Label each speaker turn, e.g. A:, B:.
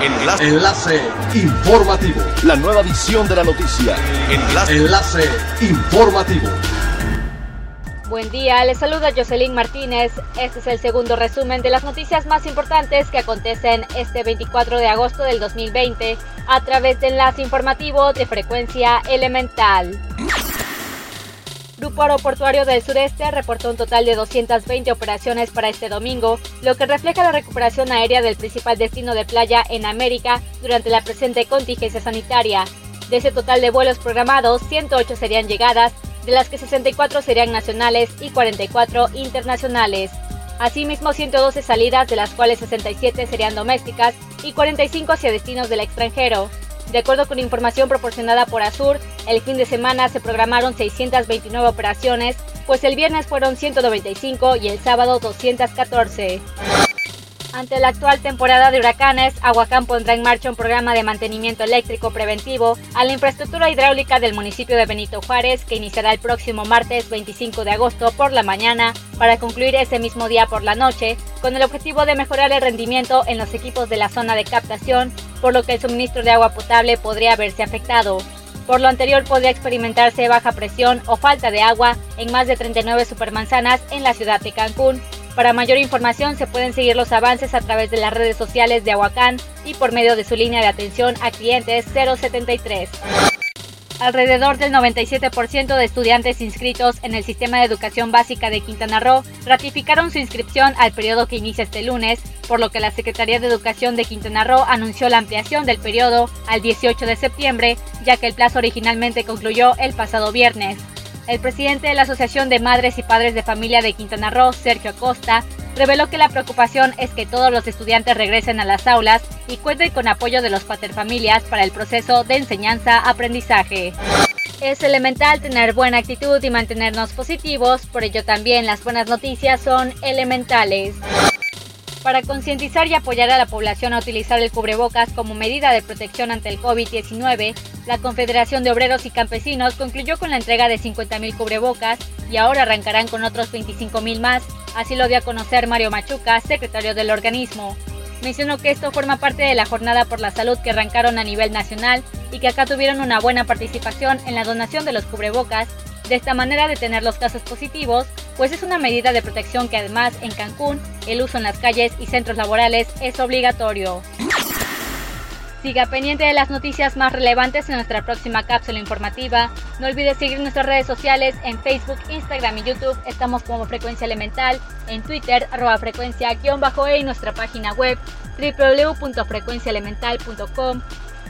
A: Enlace. Enlace informativo.
B: La nueva edición de la noticia.
A: Enlace. Enlace informativo.
C: Buen día, les saluda Jocelyn Martínez. Este es el segundo resumen de las noticias más importantes que acontecen este 24 de agosto del 2020 a través de enlace informativo de frecuencia elemental. Grupo Aeroportuario del Sureste reportó un total de 220 operaciones para este domingo, lo que refleja la recuperación aérea del principal destino de playa en América durante la presente contingencia sanitaria. De ese total de vuelos programados, 108 serían llegadas, de las que 64 serían nacionales y 44 internacionales. Asimismo, 112 salidas, de las cuales 67 serían domésticas y 45 hacia destinos del extranjero. De acuerdo con información proporcionada por Azur, el fin de semana se programaron 629 operaciones, pues el viernes fueron 195 y el sábado 214. Ante la actual temporada de huracanes, Aguacán pondrá en marcha un programa de mantenimiento eléctrico preventivo a la infraestructura hidráulica del municipio de Benito Juárez, que iniciará el próximo martes 25 de agosto por la mañana para concluir ese mismo día por la noche, con el objetivo de mejorar el rendimiento en los equipos de la zona de captación, por lo que el suministro de agua potable podría verse afectado. Por lo anterior podría experimentarse baja presión o falta de agua en más de 39 supermanzanas en la ciudad de Cancún, para mayor información se pueden seguir los avances a través de las redes sociales de Aguacán y por medio de su línea de atención a clientes 073. Alrededor del 97% de estudiantes inscritos en el sistema de educación básica de Quintana Roo ratificaron su inscripción al periodo que inicia este lunes, por lo que la Secretaría de Educación de Quintana Roo anunció la ampliación del periodo al 18 de septiembre, ya que el plazo originalmente concluyó el pasado viernes. El presidente de la Asociación de Madres y Padres de Familia de Quintana Roo, Sergio Acosta, reveló que la preocupación es que todos los estudiantes regresen a las aulas y cuenten con apoyo de los paterfamilias para el proceso de enseñanza-aprendizaje. Es elemental tener buena actitud y mantenernos positivos, por ello también las buenas noticias son elementales. Para concientizar y apoyar a la población a utilizar el cubrebocas como medida de protección ante el COVID-19, la Confederación de Obreros y Campesinos concluyó con la entrega de 50.000 cubrebocas y ahora arrancarán con otros 25.000 más, así lo dio a conocer Mario Machuca, secretario del organismo. Mencionó que esto forma parte de la jornada por la salud que arrancaron a nivel nacional y que acá tuvieron una buena participación en la donación de los cubrebocas de esta manera detener los casos positivos, pues es una medida de protección que además en Cancún el uso en las calles y centros laborales es obligatorio. Siga pendiente de las noticias más relevantes en nuestra próxima cápsula informativa. No olvide seguir nuestras redes sociales en Facebook, Instagram y YouTube. Estamos como Frecuencia Elemental, en Twitter, arroba frecuencia-e y nuestra página web www.frecuenciaelemental.com